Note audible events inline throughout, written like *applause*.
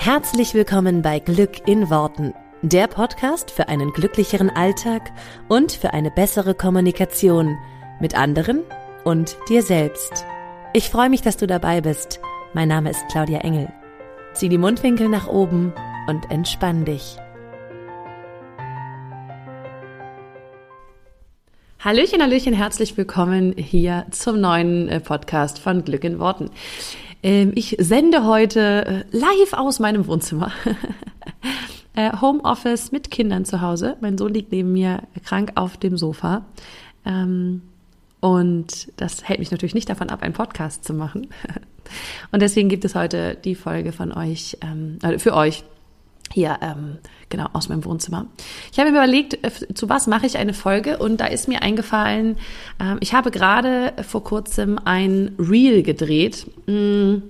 Herzlich willkommen bei Glück in Worten, der Podcast für einen glücklicheren Alltag und für eine bessere Kommunikation mit anderen und dir selbst. Ich freue mich, dass du dabei bist. Mein Name ist Claudia Engel. Zieh die Mundwinkel nach oben und entspann dich. Hallöchen, Hallöchen, herzlich willkommen hier zum neuen äh, Podcast von Glück in Worten. Ähm, ich sende heute äh, live aus meinem Wohnzimmer. *laughs* Äh, Homeoffice mit Kindern zu Hause. Mein Sohn liegt neben mir krank auf dem Sofa. Ähm, und das hält mich natürlich nicht davon ab, einen Podcast zu machen. *laughs* Und deswegen gibt es heute die Folge von euch, ähm, für euch hier ähm, genau aus meinem Wohnzimmer. Ich habe mir überlegt, äh, zu was mache ich eine Folge und da ist mir eingefallen, ähm, ich habe gerade vor kurzem ein Reel gedreht. Mm,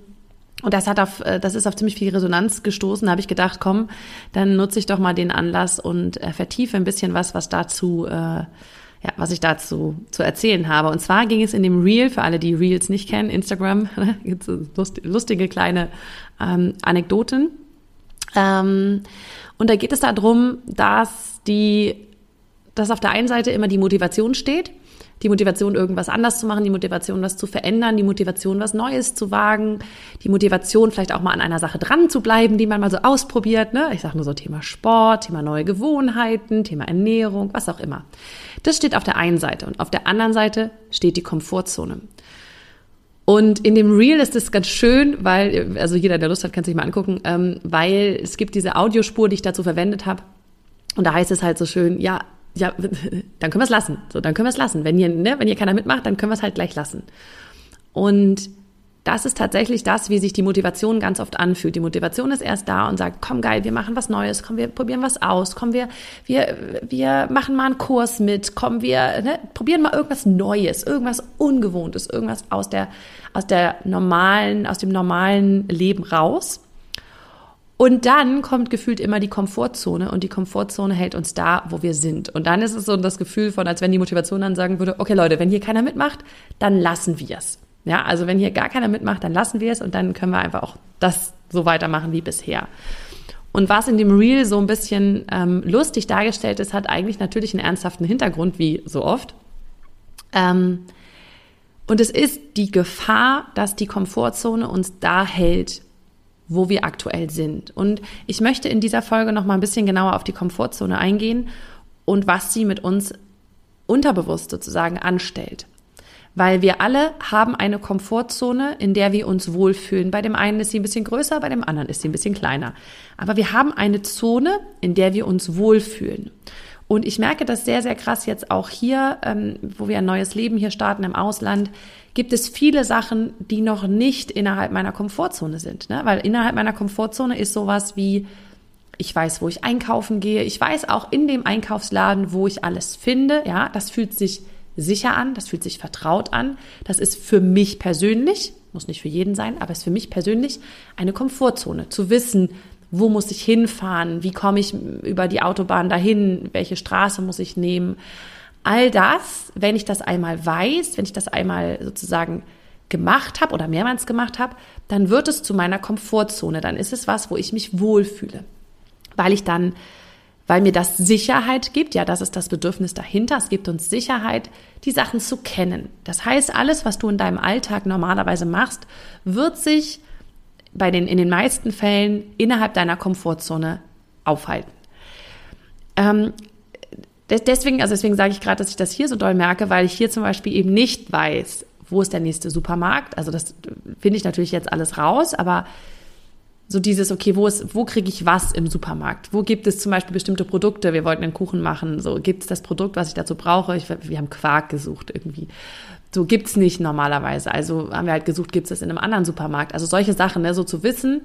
und das hat auf, äh, das ist auf ziemlich viel Resonanz gestoßen. Da habe ich gedacht, komm, dann nutze ich doch mal den Anlass und äh, vertiefe ein bisschen was, was dazu, äh, ja, was ich dazu zu erzählen habe. Und zwar ging es in dem Reel, für alle, die Reels nicht kennen, Instagram, *laughs* gibt es lustige kleine ähm, Anekdoten. Ähm, und da geht es darum, dass die, dass auf der einen Seite immer die Motivation steht, die Motivation, irgendwas anders zu machen, die Motivation, was zu verändern, die Motivation, was Neues zu wagen, die Motivation, vielleicht auch mal an einer Sache dran zu bleiben, die man mal so ausprobiert. Ne? Ich sage nur so Thema Sport, Thema neue Gewohnheiten, Thema Ernährung, was auch immer. Das steht auf der einen Seite und auf der anderen Seite steht die Komfortzone. Und in dem Reel ist es ganz schön, weil, also jeder, der Lust hat, kann sich mal angucken, ähm, weil es gibt diese Audiospur, die ich dazu verwendet habe. Und da heißt es halt so schön, ja, ja, *laughs* dann können wir es lassen. So, dann können wir es lassen. Wenn hier, ne, wenn hier keiner mitmacht, dann können wir es halt gleich lassen. Und das ist tatsächlich das, wie sich die Motivation ganz oft anfühlt. Die Motivation ist erst da und sagt, komm geil, wir machen was Neues, komm, wir probieren was aus, komm, wir, wir, wir machen mal einen Kurs mit, komm, wir ne, probieren mal irgendwas Neues, irgendwas Ungewohntes, irgendwas aus der, aus der normalen, aus dem normalen Leben raus. Und dann kommt gefühlt immer die Komfortzone und die Komfortzone hält uns da, wo wir sind. Und dann ist es so das Gefühl von, als wenn die Motivation dann sagen würde, okay Leute, wenn hier keiner mitmacht, dann lassen wir es. Ja, also wenn hier gar keiner mitmacht, dann lassen wir es und dann können wir einfach auch das so weitermachen wie bisher. Und was in dem Reel so ein bisschen ähm, lustig dargestellt ist, hat eigentlich natürlich einen ernsthaften Hintergrund, wie so oft. Ähm, und es ist die Gefahr, dass die Komfortzone uns da hält, wo wir aktuell sind. Und ich möchte in dieser Folge noch mal ein bisschen genauer auf die Komfortzone eingehen und was sie mit uns unterbewusst sozusagen anstellt weil wir alle haben eine Komfortzone, in der wir uns wohlfühlen. Bei dem einen ist sie ein bisschen größer, bei dem anderen ist sie ein bisschen kleiner. Aber wir haben eine Zone, in der wir uns wohlfühlen. Und ich merke das sehr, sehr krass jetzt auch hier, ähm, wo wir ein neues Leben hier starten im Ausland, gibt es viele Sachen, die noch nicht innerhalb meiner Komfortzone sind. Ne? Weil innerhalb meiner Komfortzone ist sowas wie, ich weiß, wo ich einkaufen gehe. Ich weiß auch in dem Einkaufsladen, wo ich alles finde. Ja, das fühlt sich sicher an, das fühlt sich vertraut an. Das ist für mich persönlich, muss nicht für jeden sein, aber ist für mich persönlich eine Komfortzone. Zu wissen, wo muss ich hinfahren, wie komme ich über die Autobahn dahin, welche Straße muss ich nehmen. All das, wenn ich das einmal weiß, wenn ich das einmal sozusagen gemacht habe oder mehrmals gemacht habe, dann wird es zu meiner Komfortzone. Dann ist es was, wo ich mich wohlfühle, weil ich dann weil mir das Sicherheit gibt, ja, das ist das Bedürfnis dahinter, es gibt uns Sicherheit, die Sachen zu kennen. Das heißt, alles, was du in deinem Alltag normalerweise machst, wird sich bei den, in den meisten Fällen innerhalb deiner Komfortzone aufhalten. Ähm, deswegen, also deswegen sage ich gerade, dass ich das hier so doll merke, weil ich hier zum Beispiel eben nicht weiß, wo ist der nächste Supermarkt. Also das finde ich natürlich jetzt alles raus, aber so dieses, okay, wo ist, wo kriege ich was im Supermarkt? Wo gibt es zum Beispiel bestimmte Produkte? Wir wollten einen Kuchen machen. So, gibt es das Produkt, was ich dazu brauche? Ich, wir haben Quark gesucht irgendwie. So gibt's nicht normalerweise. Also haben wir halt gesucht, gibt es das in einem anderen Supermarkt? Also solche Sachen, ne, so zu wissen,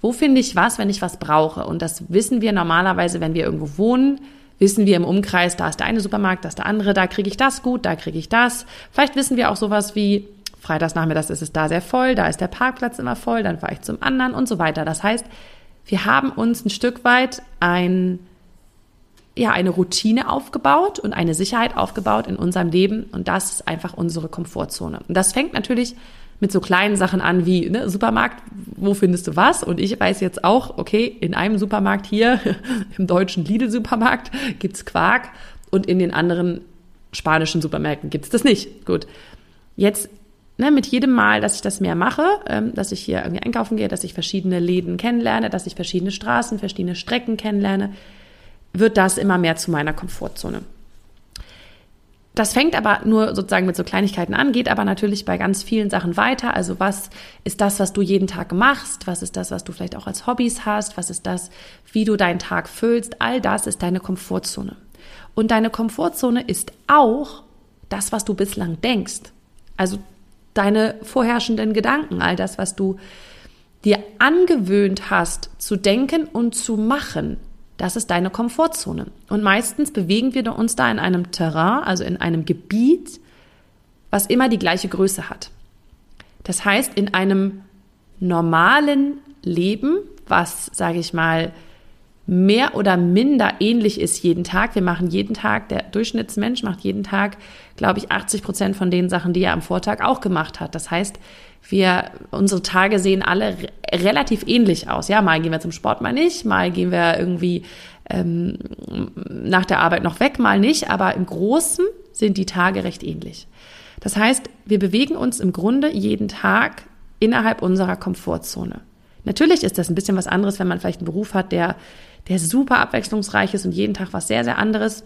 wo finde ich was, wenn ich was brauche? Und das wissen wir normalerweise, wenn wir irgendwo wohnen, wissen wir im Umkreis, da ist der eine Supermarkt, da ist der andere, da kriege ich das gut, da kriege ich das. Vielleicht wissen wir auch sowas wie, Freitags nachmittags ist es da sehr voll, da ist der Parkplatz immer voll, dann fahre ich zum anderen und so weiter. Das heißt, wir haben uns ein Stück weit ein, ja, eine Routine aufgebaut und eine Sicherheit aufgebaut in unserem Leben und das ist einfach unsere Komfortzone. Und das fängt natürlich mit so kleinen Sachen an wie ne, Supermarkt, wo findest du was? Und ich weiß jetzt auch, okay, in einem Supermarkt hier, *laughs* im deutschen Lidl-Supermarkt, gibt's Quark und in den anderen spanischen Supermärkten gibt's das nicht. Gut. Jetzt ne, mit jedem Mal, dass ich das mehr mache, ähm, dass ich hier irgendwie einkaufen gehe, dass ich verschiedene Läden kennenlerne, dass ich verschiedene Straßen, verschiedene Strecken kennenlerne, wird das immer mehr zu meiner Komfortzone. Das fängt aber nur sozusagen mit so Kleinigkeiten an, geht aber natürlich bei ganz vielen Sachen weiter. Also was ist das, was du jeden Tag machst? Was ist das, was du vielleicht auch als Hobbys hast? Was ist das, wie du deinen Tag füllst? All das ist deine Komfortzone. Und deine Komfortzone ist auch das, was du bislang denkst. Also deine vorherrschenden Gedanken, all das, was du dir angewöhnt hast zu denken und zu machen. Das ist deine Komfortzone. Und meistens bewegen wir uns da in einem Terrain, also in einem Gebiet, was immer die gleiche Größe hat. Das heißt, in einem normalen Leben, was, sage ich mal, mehr oder minder ähnlich ist jeden Tag. Wir machen jeden Tag, der Durchschnittsmensch macht jeden Tag, glaube ich, 80 Prozent von den Sachen, die er am Vortag auch gemacht hat. Das heißt, wir, unsere Tage sehen alle relativ ähnlich aus. Ja, mal gehen wir zum Sport, mal nicht, mal gehen wir irgendwie ähm, nach der Arbeit noch weg, mal nicht, aber im Großen sind die Tage recht ähnlich. Das heißt, wir bewegen uns im Grunde jeden Tag innerhalb unserer Komfortzone. Natürlich ist das ein bisschen was anderes, wenn man vielleicht einen Beruf hat, der, der super abwechslungsreich ist und jeden Tag was sehr, sehr anderes.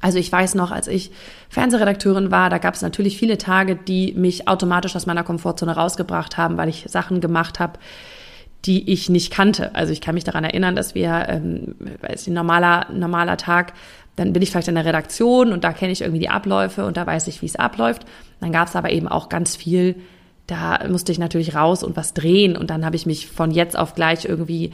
Also ich weiß noch, als ich Fernsehredakteurin war, da gab es natürlich viele Tage, die mich automatisch aus meiner Komfortzone rausgebracht haben, weil ich Sachen gemacht habe, die ich nicht kannte. Also ich kann mich daran erinnern, dass wir, ähm, ist ein normaler, normaler Tag, dann bin ich vielleicht in der Redaktion und da kenne ich irgendwie die Abläufe und da weiß ich, wie es abläuft. Dann gab es aber eben auch ganz viel, da musste ich natürlich raus und was drehen und dann habe ich mich von jetzt auf gleich irgendwie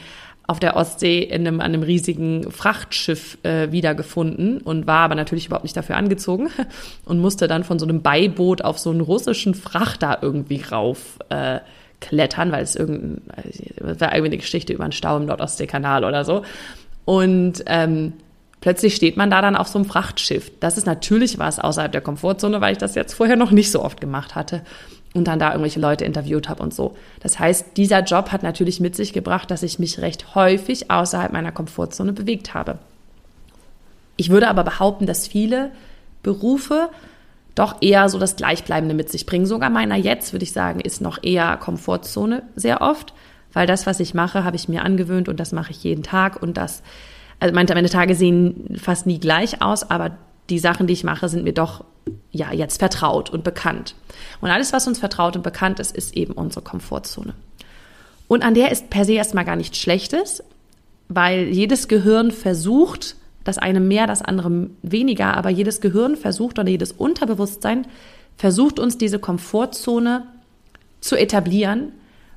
auf der Ostsee in einem, an einem riesigen Frachtschiff äh, wiedergefunden und war aber natürlich überhaupt nicht dafür angezogen *laughs* und musste dann von so einem Beiboot auf so einen russischen Frachter irgendwie rauf äh, klettern, weil es irgendein, das war irgendwie eine Geschichte über einen Stau im Nordostseekanal oder so. Und ähm, plötzlich steht man da dann auf so einem Frachtschiff. Das ist natürlich was außerhalb der Komfortzone, weil ich das jetzt vorher noch nicht so oft gemacht hatte und dann da irgendwelche Leute interviewt habe und so. Das heißt, dieser Job hat natürlich mit sich gebracht, dass ich mich recht häufig außerhalb meiner Komfortzone bewegt habe. Ich würde aber behaupten, dass viele Berufe doch eher so das Gleichbleibende mit sich bringen. Sogar meiner jetzt, würde ich sagen, ist noch eher Komfortzone sehr oft, weil das, was ich mache, habe ich mir angewöhnt und das mache ich jeden Tag und das, also meine Tage sehen fast nie gleich aus, aber die Sachen, die ich mache, sind mir doch ja jetzt vertraut und bekannt. Und alles, was uns vertraut und bekannt ist, ist eben unsere Komfortzone. Und an der ist per se erstmal gar nichts Schlechtes, weil jedes Gehirn versucht, das eine mehr, das andere weniger, aber jedes Gehirn versucht oder jedes Unterbewusstsein versucht uns diese Komfortzone zu etablieren,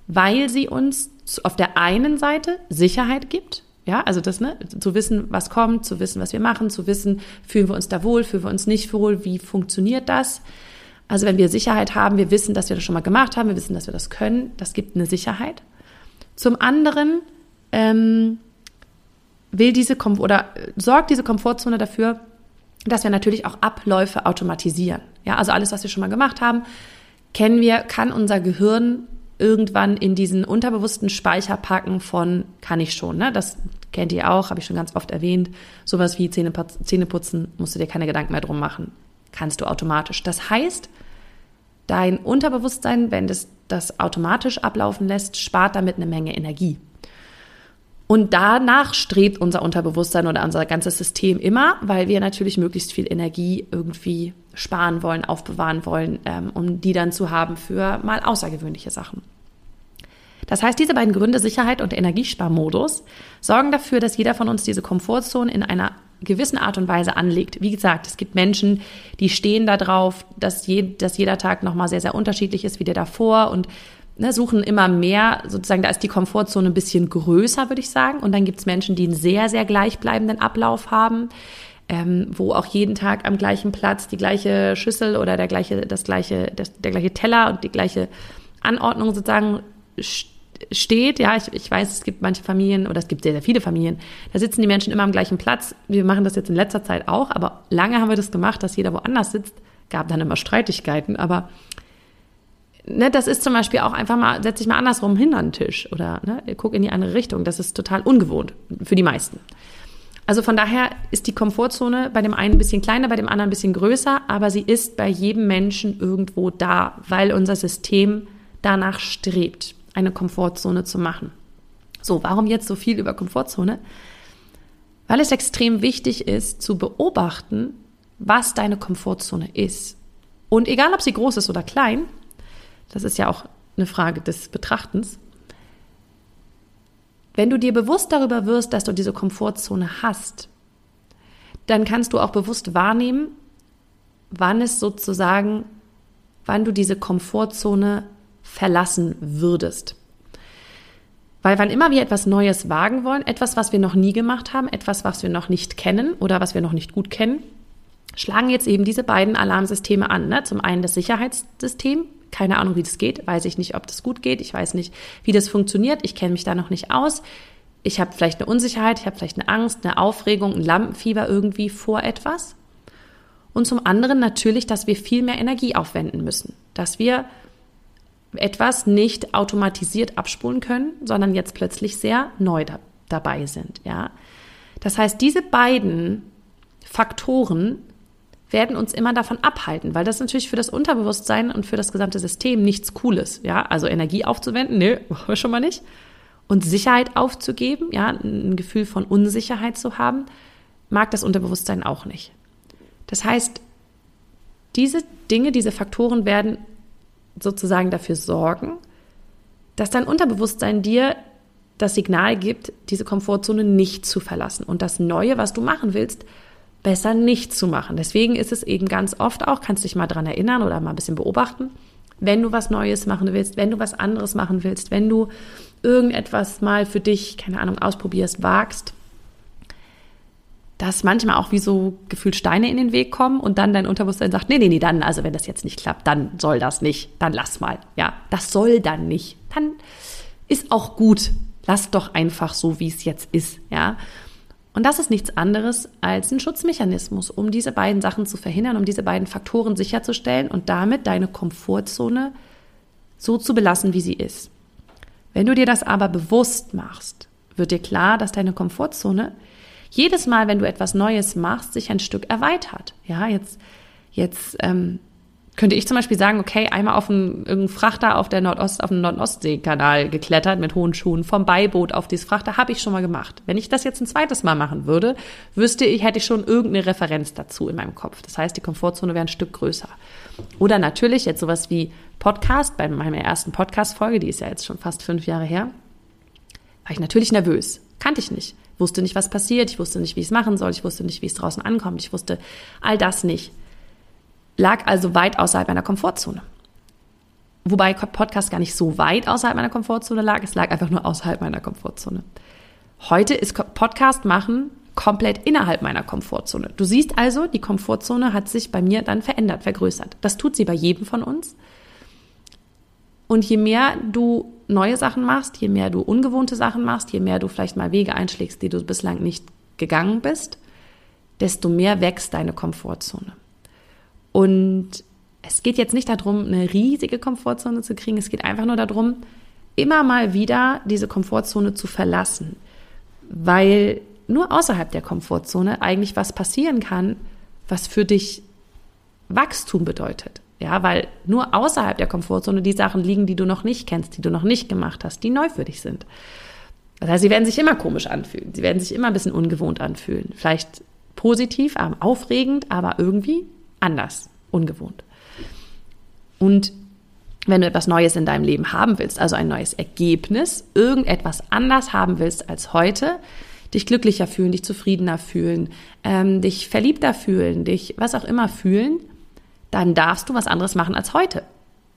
weil sie uns auf der einen Seite Sicherheit gibt, ja, also das, ne, zu wissen, was kommt, zu wissen, was wir machen, zu wissen, fühlen wir uns da wohl, fühlen wir uns nicht wohl, wie funktioniert das? Also wenn wir Sicherheit haben, wir wissen, dass wir das schon mal gemacht haben, wir wissen, dass wir das können, das gibt eine Sicherheit. Zum anderen ähm, will diese Kom oder sorgt diese Komfortzone dafür, dass wir natürlich auch Abläufe automatisieren. Ja, also alles, was wir schon mal gemacht haben, kennen wir, kann unser Gehirn irgendwann in diesen unterbewussten Speicher packen von kann ich schon. Ne? Das kennt ihr auch, habe ich schon ganz oft erwähnt. Sowas wie Zähne, putzen, musst du dir keine Gedanken mehr drum machen. Kannst du automatisch. Das heißt, dein Unterbewusstsein, wenn das das automatisch ablaufen lässt, spart damit eine Menge Energie. Und danach strebt unser Unterbewusstsein oder unser ganzes System immer, weil wir natürlich möglichst viel Energie irgendwie sparen wollen, aufbewahren wollen, ähm, um die dann zu haben für mal außergewöhnliche Sachen. Das heißt, diese beiden Gründe, Sicherheit und Energiesparmodus, sorgen dafür, dass jeder von uns diese Komfortzone in einer gewissen Art und Weise anlegt. Wie gesagt, es gibt Menschen, die stehen da drauf, dass, je, dass jeder Tag nochmal sehr, sehr unterschiedlich ist wie der davor und ne, suchen immer mehr, sozusagen, da ist die Komfortzone ein bisschen größer, würde ich sagen. Und dann gibt es Menschen, die einen sehr, sehr gleichbleibenden Ablauf haben, ähm, wo auch jeden Tag am gleichen Platz die gleiche Schüssel oder der gleiche, das gleiche, das, der gleiche Teller und die gleiche Anordnung sozusagen steht. Ja, ich, ich weiß, es gibt manche Familien oder es gibt sehr, sehr viele Familien, da sitzen die Menschen immer am gleichen Platz. Wir machen das jetzt in letzter Zeit auch, aber lange haben wir das gemacht, dass jeder woanders sitzt. Gab dann immer Streitigkeiten, aber ne, das ist zum Beispiel auch einfach mal, setz dich mal andersrum hin an den Tisch oder ne, guck in die andere Richtung. Das ist total ungewohnt für die meisten. Also von daher ist die Komfortzone bei dem einen ein bisschen kleiner, bei dem anderen ein bisschen größer, aber sie ist bei jedem Menschen irgendwo da, weil unser System danach strebt, eine Komfortzone zu machen. So, warum jetzt so viel über Komfortzone? Weil es extrem wichtig ist zu beobachten, was deine Komfortzone ist. Und egal, ob sie groß ist oder klein, das ist ja auch eine Frage des Betrachtens, wenn du dir bewusst darüber wirst, dass du diese Komfortzone hast, dann kannst du auch bewusst wahrnehmen, wann es sozusagen, wann du diese Komfortzone verlassen würdest. Weil wann immer wir etwas Neues wagen wollen, etwas, was wir noch nie gemacht haben, etwas, was wir noch nicht kennen oder was wir noch nicht gut kennen, schlagen jetzt eben diese beiden Alarmsysteme an. Ne? Zum einen das Sicherheitssystem, keine Ahnung, wie das geht, weiß ich nicht, ob das gut geht, ich weiß nicht, wie das funktioniert, ich kenne mich da noch nicht aus. Ich habe vielleicht eine Unsicherheit, ich habe vielleicht eine Angst, eine Aufregung, ein Lampenfieber irgendwie vor etwas. Und zum anderen natürlich, dass wir viel mehr Energie aufwenden müssen, dass wir etwas nicht automatisiert abspulen können, sondern jetzt plötzlich sehr neu da, dabei sind, ja. Das heißt, diese beiden Faktoren werden uns immer davon abhalten, weil das natürlich für das Unterbewusstsein und für das gesamte System nichts Cooles, ja. Also Energie aufzuwenden, nee, *laughs* schon mal nicht. Und Sicherheit aufzugeben, ja, ein Gefühl von Unsicherheit zu haben, mag das Unterbewusstsein auch nicht. Das heißt, diese Dinge, diese Faktoren werden sozusagen dafür sorgen, dass dein Unterbewusstsein dir das Signal gibt, diese Komfortzone nicht zu verlassen und das Neue, was du machen willst, besser nicht zu machen. Deswegen ist es eben ganz oft auch, kannst dich mal dran erinnern oder mal ein bisschen beobachten, wenn du was Neues machen willst, wenn du was anderes machen willst, wenn du irgendetwas mal für dich, keine Ahnung, ausprobierst, wagst, dass manchmal auch wie so gefühlt Steine in den Weg kommen und dann dein Unterbewusstsein sagt, nee, nee, nee, dann, also wenn das jetzt nicht klappt, dann soll das nicht, dann lass mal. Ja, das soll dann nicht. Dann ist auch gut. Lass doch einfach so, wie es jetzt ist, ja. Und das ist nichts anderes als ein Schutzmechanismus, um diese beiden Sachen zu verhindern, um diese beiden Faktoren sicherzustellen und damit deine Komfortzone so zu belassen, wie sie ist. Wenn du dir das aber bewusst machst, wird dir klar, dass deine Komfortzone jedes Mal, wenn du etwas Neues machst, sich ein Stück erweitert. Ja, jetzt, jetzt ähm, könnte ich zum Beispiel sagen, okay, einmal auf einen, Frachter auf der Nordost, auf dem Nordostseekanal geklettert mit hohen Schuhen, vom Beiboot auf dieses Frachter, habe ich schon mal gemacht. Wenn ich das jetzt ein zweites Mal machen würde, wüsste ich, hätte ich schon irgendeine Referenz dazu in meinem Kopf. Das heißt, die Komfortzone wäre ein Stück größer. Oder natürlich jetzt sowas wie Podcast, bei meiner ersten Podcast-Folge, die ist ja jetzt schon fast fünf Jahre her, war ich natürlich nervös. Kannte ich nicht. Wusste nicht, was passiert. Ich wusste nicht, wie ich es machen soll. Ich wusste nicht, wie es draußen ankommt. Ich wusste all das nicht lag also weit außerhalb meiner Komfortzone. Wobei Podcast gar nicht so weit außerhalb meiner Komfortzone lag, es lag einfach nur außerhalb meiner Komfortzone. Heute ist Podcast machen komplett innerhalb meiner Komfortzone. Du siehst also, die Komfortzone hat sich bei mir dann verändert, vergrößert. Das tut sie bei jedem von uns. Und je mehr du neue Sachen machst, je mehr du ungewohnte Sachen machst, je mehr du vielleicht mal Wege einschlägst, die du bislang nicht gegangen bist, desto mehr wächst deine Komfortzone. Und es geht jetzt nicht darum, eine riesige Komfortzone zu kriegen. Es geht einfach nur darum, immer mal wieder diese Komfortzone zu verlassen. Weil nur außerhalb der Komfortzone eigentlich was passieren kann, was für dich Wachstum bedeutet. Ja, weil nur außerhalb der Komfortzone die Sachen liegen, die du noch nicht kennst, die du noch nicht gemacht hast, die neu für dich sind. Das heißt, sie werden sich immer komisch anfühlen. Sie werden sich immer ein bisschen ungewohnt anfühlen. Vielleicht positiv, aufregend, aber irgendwie anders, ungewohnt. Und wenn du etwas Neues in deinem Leben haben willst, also ein neues Ergebnis, irgendetwas anders haben willst als heute, dich glücklicher fühlen, dich zufriedener fühlen, ähm, dich verliebter fühlen, dich was auch immer fühlen, dann darfst du was anderes machen als heute.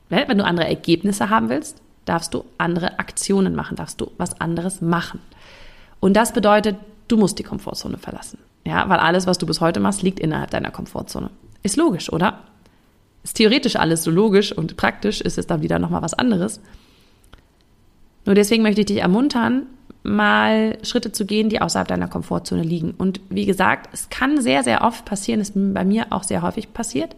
Wenn du andere Ergebnisse haben willst, darfst du andere Aktionen machen, darfst du was anderes machen. Und das bedeutet, du musst die Komfortzone verlassen. Ja, weil alles, was du bis heute machst, liegt innerhalb deiner Komfortzone. Ist logisch, oder? Ist theoretisch alles so logisch und praktisch ist es dann wieder nochmal was anderes. Nur deswegen möchte ich dich ermuntern, mal Schritte zu gehen, die außerhalb deiner Komfortzone liegen. Und wie gesagt, es kann sehr, sehr oft passieren, ist bei mir auch sehr häufig passiert,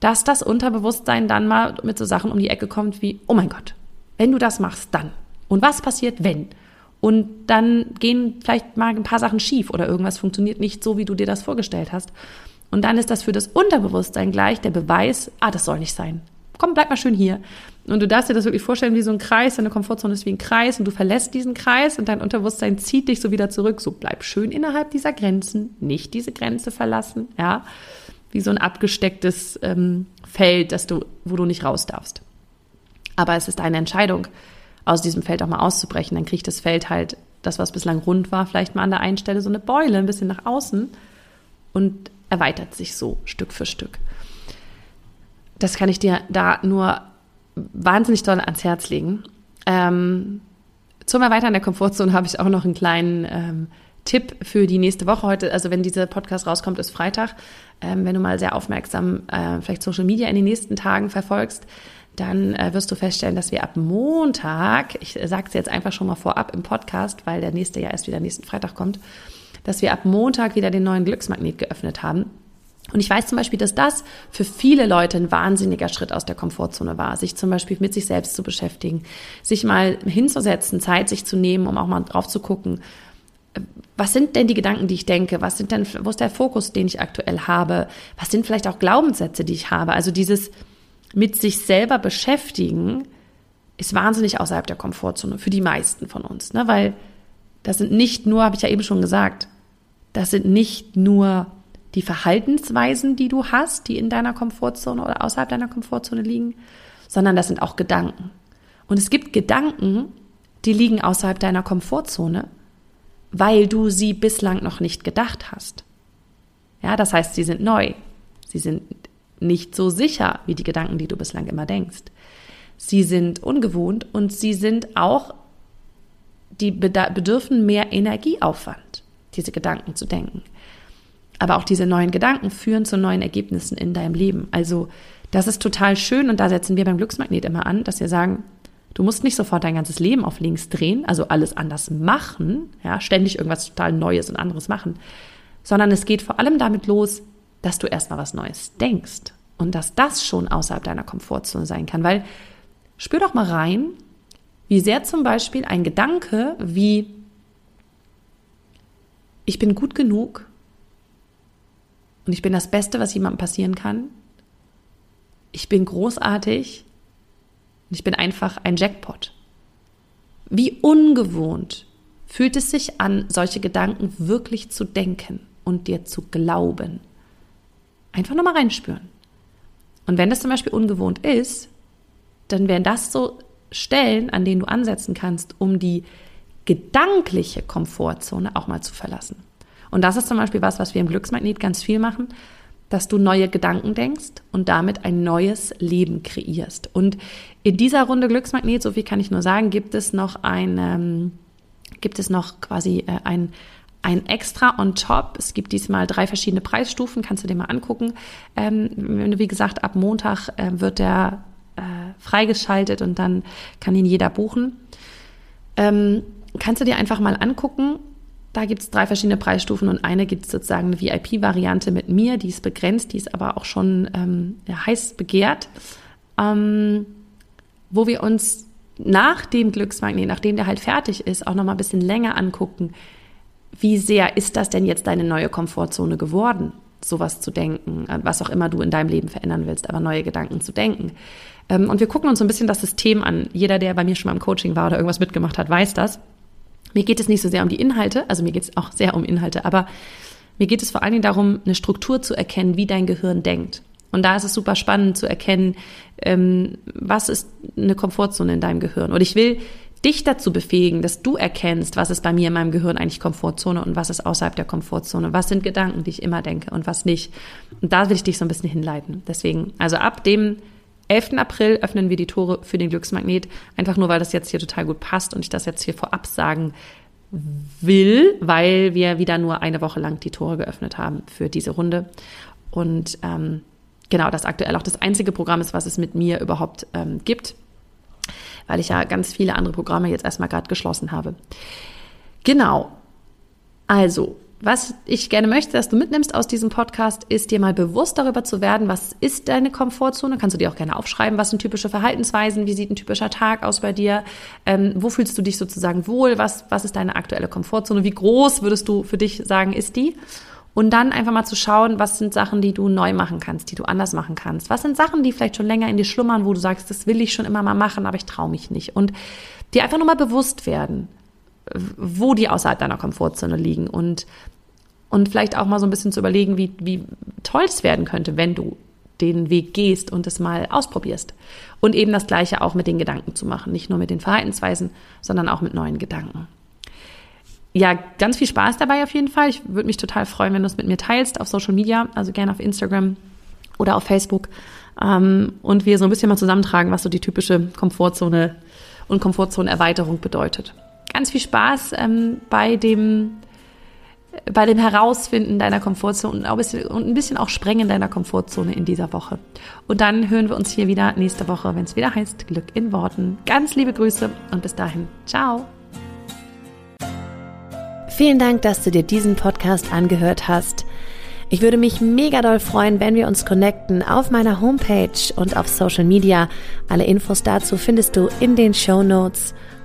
dass das Unterbewusstsein dann mal mit so Sachen um die Ecke kommt wie, oh mein Gott, wenn du das machst, dann. Und was passiert, wenn? Und dann gehen vielleicht mal ein paar Sachen schief oder irgendwas funktioniert nicht so, wie du dir das vorgestellt hast. Und dann ist das für das Unterbewusstsein gleich der Beweis, ah, das soll nicht sein. Komm, bleib mal schön hier. Und du darfst dir das wirklich vorstellen wie so ein Kreis, deine Komfortzone ist wie ein Kreis und du verlässt diesen Kreis und dein Unterbewusstsein zieht dich so wieder zurück. So bleib schön innerhalb dieser Grenzen, nicht diese Grenze verlassen, ja. Wie so ein abgestecktes ähm, Feld, dass du, wo du nicht raus darfst. Aber es ist deine Entscheidung, aus diesem Feld auch mal auszubrechen. Dann kriegt das Feld halt das, was bislang rund war, vielleicht mal an der einen Stelle so eine Beule, ein bisschen nach außen und erweitert sich so Stück für Stück. Das kann ich dir da nur wahnsinnig toll ans Herz legen. Ähm, zum Erweitern der Komfortzone habe ich auch noch einen kleinen ähm, Tipp für die nächste Woche heute. Also wenn dieser Podcast rauskommt, ist Freitag. Ähm, wenn du mal sehr aufmerksam äh, vielleicht Social Media in den nächsten Tagen verfolgst, dann äh, wirst du feststellen, dass wir ab Montag, ich sage es jetzt einfach schon mal vorab im Podcast, weil der nächste ja erst wieder nächsten Freitag kommt, dass wir ab Montag wieder den neuen Glücksmagnet geöffnet haben. Und ich weiß zum Beispiel, dass das für viele Leute ein wahnsinniger Schritt aus der Komfortzone war, sich zum Beispiel mit sich selbst zu beschäftigen, sich mal hinzusetzen, Zeit sich zu nehmen, um auch mal drauf zu gucken, was sind denn die Gedanken, die ich denke? Was sind denn, wo ist der Fokus, den ich aktuell habe? Was sind vielleicht auch Glaubenssätze, die ich habe? Also dieses mit sich selber beschäftigen ist wahnsinnig außerhalb der Komfortzone für die meisten von uns, ne? Weil das sind nicht nur, habe ich ja eben schon gesagt, das sind nicht nur die Verhaltensweisen, die du hast, die in deiner Komfortzone oder außerhalb deiner Komfortzone liegen, sondern das sind auch Gedanken. Und es gibt Gedanken, die liegen außerhalb deiner Komfortzone, weil du sie bislang noch nicht gedacht hast. Ja, das heißt, sie sind neu. Sie sind nicht so sicher wie die Gedanken, die du bislang immer denkst. Sie sind ungewohnt und sie sind auch, die bedürfen mehr Energieaufwand, diese Gedanken zu denken. Aber auch diese neuen Gedanken führen zu neuen Ergebnissen in deinem Leben. Also das ist total schön und da setzen wir beim Glücksmagnet immer an, dass wir sagen, du musst nicht sofort dein ganzes Leben auf links drehen, also alles anders machen, ja, ständig irgendwas total Neues und anderes machen, sondern es geht vor allem damit los, dass du erstmal was Neues denkst und dass das schon außerhalb deiner Komfortzone sein kann, weil spür doch mal rein, wie sehr zum Beispiel ein Gedanke wie ich bin gut genug und ich bin das Beste, was jemandem passieren kann. Ich bin großartig und ich bin einfach ein Jackpot. Wie ungewohnt fühlt es sich an, solche Gedanken wirklich zu denken und dir zu glauben. Einfach nochmal reinspüren. Und wenn das zum Beispiel ungewohnt ist, dann wären das so Stellen, an denen du ansetzen kannst, um die gedankliche Komfortzone auch mal zu verlassen. Und das ist zum Beispiel was, was wir im Glücksmagnet ganz viel machen, dass du neue Gedanken denkst und damit ein neues Leben kreierst. Und in dieser Runde Glücksmagnet, so viel kann ich nur sagen, gibt es noch ein, ähm, gibt es noch quasi äh, ein, ein extra on top. Es gibt diesmal drei verschiedene Preisstufen, kannst du dir mal angucken. Ähm, wie gesagt, ab Montag äh, wird der äh, freigeschaltet und dann kann ihn jeder buchen. Ähm, kannst du dir einfach mal angucken da gibt es drei verschiedene Preisstufen und eine gibt es sozusagen eine VIP-Variante mit mir, die ist begrenzt, die ist aber auch schon ähm, ja, heiß begehrt, ähm, wo wir uns nach dem Glücksmagnet, nachdem der halt fertig ist, auch nochmal ein bisschen länger angucken, wie sehr ist das denn jetzt deine neue Komfortzone geworden, sowas zu denken, was auch immer du in deinem Leben verändern willst, aber neue Gedanken zu denken. Ähm, und wir gucken uns so ein bisschen das System an. Jeder, der bei mir schon mal im Coaching war oder irgendwas mitgemacht hat, weiß das. Mir geht es nicht so sehr um die Inhalte, also mir geht es auch sehr um Inhalte, aber mir geht es vor allen Dingen darum, eine Struktur zu erkennen, wie dein Gehirn denkt. Und da ist es super spannend zu erkennen, ähm, was ist eine Komfortzone in deinem Gehirn. Und ich will dich dazu befähigen, dass du erkennst, was ist bei mir in meinem Gehirn eigentlich Komfortzone und was ist außerhalb der Komfortzone. Was sind Gedanken, die ich immer denke und was nicht. Und da will ich dich so ein bisschen hinleiten. Deswegen, also ab dem 11. April öffnen wir die Tore für den Glücksmagnet, einfach nur, weil das jetzt hier total gut passt und ich das jetzt hier vorab sagen will, weil wir wieder nur eine Woche lang die Tore geöffnet haben für diese Runde. Und ähm, genau, das aktuell auch das einzige Programm ist, was es mit mir überhaupt ähm, gibt, weil ich ja ganz viele andere Programme jetzt erstmal gerade geschlossen habe. Genau. Also, was ich gerne möchte, dass du mitnimmst aus diesem Podcast, ist dir mal bewusst darüber zu werden, was ist deine Komfortzone. Kannst du dir auch gerne aufschreiben, was sind typische Verhaltensweisen, wie sieht ein typischer Tag aus bei dir, ähm, wo fühlst du dich sozusagen wohl, was, was ist deine aktuelle Komfortzone, wie groß würdest du für dich sagen, ist die? Und dann einfach mal zu schauen, was sind Sachen, die du neu machen kannst, die du anders machen kannst. Was sind Sachen, die vielleicht schon länger in dir schlummern, wo du sagst, das will ich schon immer mal machen, aber ich traue mich nicht. Und dir einfach nur mal bewusst werden, wo die außerhalb deiner Komfortzone liegen und, und vielleicht auch mal so ein bisschen zu überlegen, wie, wie toll es werden könnte, wenn du den Weg gehst und es mal ausprobierst. Und eben das Gleiche auch mit den Gedanken zu machen, nicht nur mit den Verhaltensweisen, sondern auch mit neuen Gedanken ja, ganz viel Spaß dabei auf jeden Fall. Ich würde mich total freuen, wenn du es mit mir teilst auf Social Media, also gerne auf Instagram oder auf Facebook. Ähm, und wir so ein bisschen mal zusammentragen, was so die typische Komfortzone und Komfortzonenerweiterung bedeutet. Ganz viel Spaß ähm, bei dem bei dem Herausfinden deiner Komfortzone und ein bisschen auch Sprengen deiner Komfortzone in dieser Woche. Und dann hören wir uns hier wieder nächste Woche, wenn es wieder heißt Glück in Worten. Ganz liebe Grüße und bis dahin. Ciao. Vielen Dank, dass du dir diesen Podcast angehört hast. Ich würde mich mega doll freuen, wenn wir uns connecten auf meiner Homepage und auf Social Media. Alle Infos dazu findest du in den Show Notes.